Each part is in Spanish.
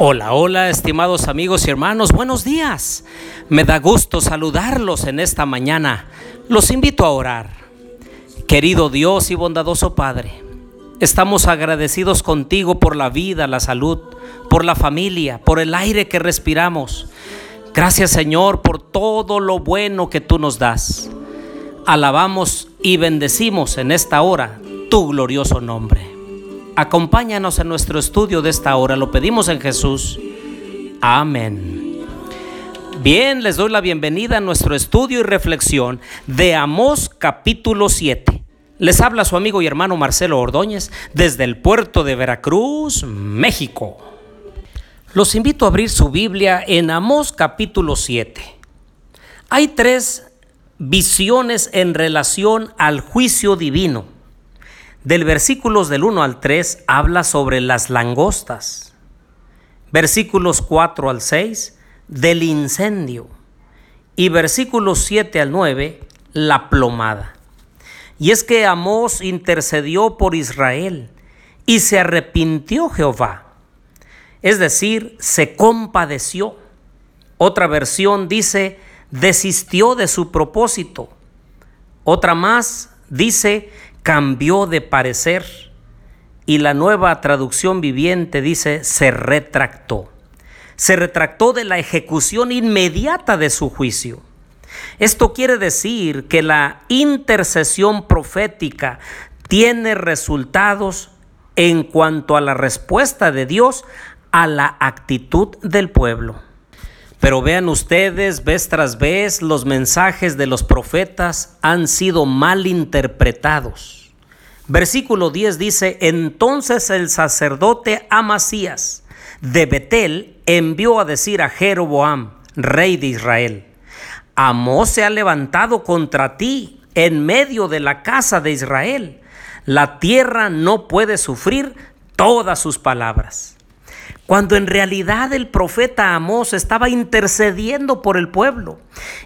Hola, hola, estimados amigos y hermanos, buenos días. Me da gusto saludarlos en esta mañana. Los invito a orar. Querido Dios y bondadoso Padre, estamos agradecidos contigo por la vida, la salud, por la familia, por el aire que respiramos. Gracias Señor por todo lo bueno que tú nos das. Alabamos y bendecimos en esta hora tu glorioso nombre. Acompáñanos en nuestro estudio de esta hora. Lo pedimos en Jesús. Amén. Bien, les doy la bienvenida a nuestro estudio y reflexión de Amós capítulo 7. Les habla su amigo y hermano Marcelo Ordóñez desde el puerto de Veracruz, México. Los invito a abrir su Biblia en Amós capítulo 7. Hay tres visiones en relación al juicio divino. Del versículos del 1 al 3 habla sobre las langostas. Versículos 4 al 6 del incendio. Y versículos 7 al 9 la plomada. Y es que Amós intercedió por Israel y se arrepintió Jehová. Es decir, se compadeció. Otra versión dice, desistió de su propósito. Otra más dice, cambió de parecer y la nueva traducción viviente dice se retractó. Se retractó de la ejecución inmediata de su juicio. Esto quiere decir que la intercesión profética tiene resultados en cuanto a la respuesta de Dios a la actitud del pueblo. Pero vean ustedes, vez tras vez, los mensajes de los profetas han sido mal interpretados. Versículo 10 dice, entonces el sacerdote Amasías de Betel envió a decir a Jeroboam, rey de Israel, Amós se ha levantado contra ti en medio de la casa de Israel. La tierra no puede sufrir todas sus palabras. Cuando en realidad el profeta Amós estaba intercediendo por el pueblo.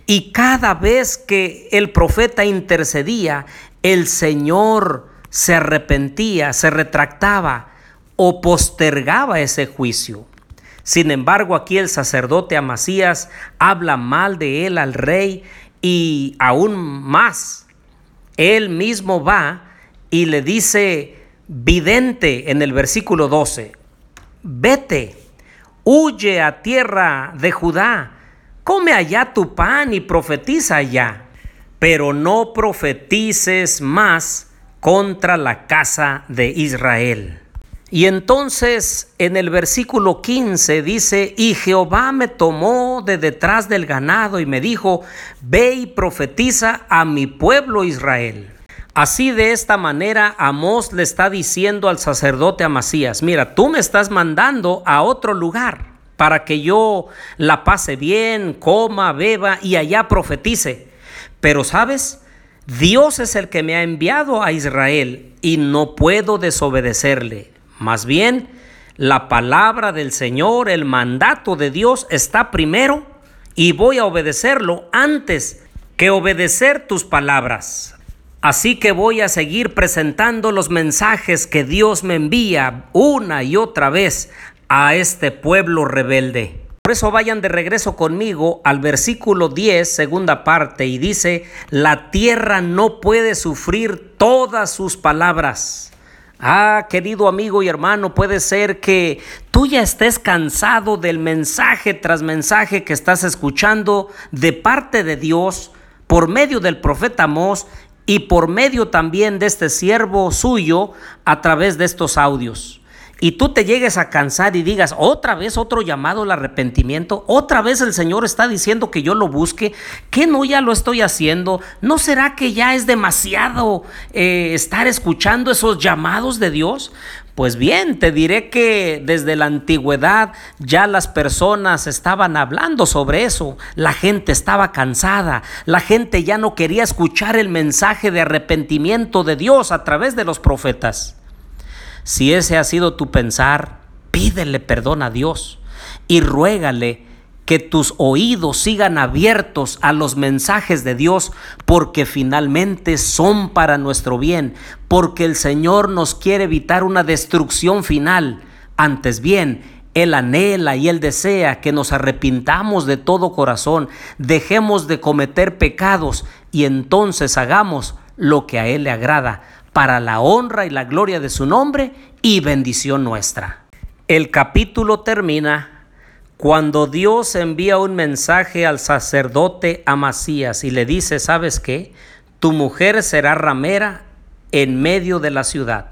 Y cada vez que el profeta intercedía, el Señor se arrepentía, se retractaba o postergaba ese juicio. Sin embargo, aquí el sacerdote Amasías habla mal de él al rey y aún más, él mismo va y le dice, vidente en el versículo 12, vete, huye a tierra de Judá, come allá tu pan y profetiza allá, pero no profetices más contra la casa de Israel. Y entonces en el versículo 15 dice, y Jehová me tomó de detrás del ganado y me dijo, ve y profetiza a mi pueblo Israel. Así de esta manera Amós le está diciendo al sacerdote Amasías, mira, tú me estás mandando a otro lugar para que yo la pase bien, coma, beba y allá profetice. Pero sabes, Dios es el que me ha enviado a Israel y no puedo desobedecerle. Más bien, la palabra del Señor, el mandato de Dios está primero y voy a obedecerlo antes que obedecer tus palabras. Así que voy a seguir presentando los mensajes que Dios me envía una y otra vez a este pueblo rebelde. Por eso vayan de regreso conmigo al versículo 10, segunda parte, y dice, la tierra no puede sufrir todas sus palabras. Ah, querido amigo y hermano, puede ser que tú ya estés cansado del mensaje tras mensaje que estás escuchando de parte de Dios por medio del profeta Mos y por medio también de este siervo suyo a través de estos audios y tú te llegues a cansar y digas, otra vez otro llamado al arrepentimiento, otra vez el Señor está diciendo que yo lo busque, que no ya lo estoy haciendo, ¿no será que ya es demasiado eh, estar escuchando esos llamados de Dios? Pues bien, te diré que desde la antigüedad ya las personas estaban hablando sobre eso. La gente estaba cansada, la gente ya no quería escuchar el mensaje de arrepentimiento de Dios a través de los profetas. Si ese ha sido tu pensar, Pídele perdón a Dios y ruégale que tus oídos sigan abiertos a los mensajes de Dios, porque finalmente son para nuestro bien, porque el Señor nos quiere evitar una destrucción final. Antes bien, Él anhela y Él desea que nos arrepintamos de todo corazón, dejemos de cometer pecados y entonces hagamos lo que a Él le agrada, para la honra y la gloria de su nombre y bendición nuestra. El capítulo termina cuando Dios envía un mensaje al sacerdote Amasías y le dice, ¿sabes qué? Tu mujer será ramera en medio de la ciudad.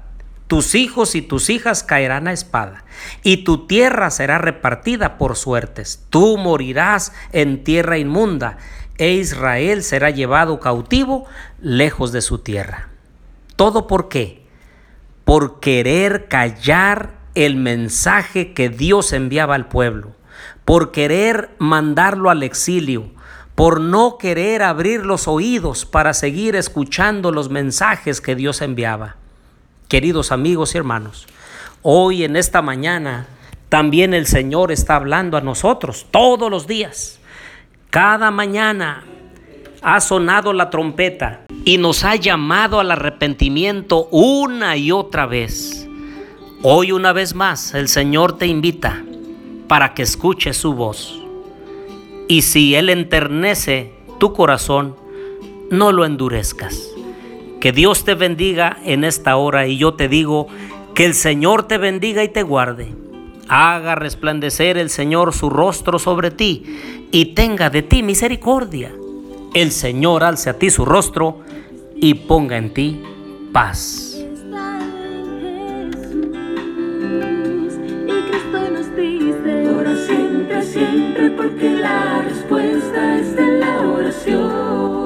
Tus hijos y tus hijas caerán a espada, y tu tierra será repartida por suertes. Tú morirás en tierra inmunda, e Israel será llevado cautivo lejos de su tierra. ¿Todo por qué? Por querer callar el mensaje que Dios enviaba al pueblo por querer mandarlo al exilio, por no querer abrir los oídos para seguir escuchando los mensajes que Dios enviaba. Queridos amigos y hermanos, hoy en esta mañana también el Señor está hablando a nosotros todos los días. Cada mañana ha sonado la trompeta y nos ha llamado al arrepentimiento una y otra vez. Hoy una vez más el Señor te invita para que escuches su voz. Y si Él enternece tu corazón, no lo endurezcas. Que Dios te bendiga en esta hora y yo te digo que el Señor te bendiga y te guarde. Haga resplandecer el Señor su rostro sobre ti y tenga de ti misericordia. El Señor alce a ti su rostro y ponga en ti paz. siempre porque la respuesta está en la oración.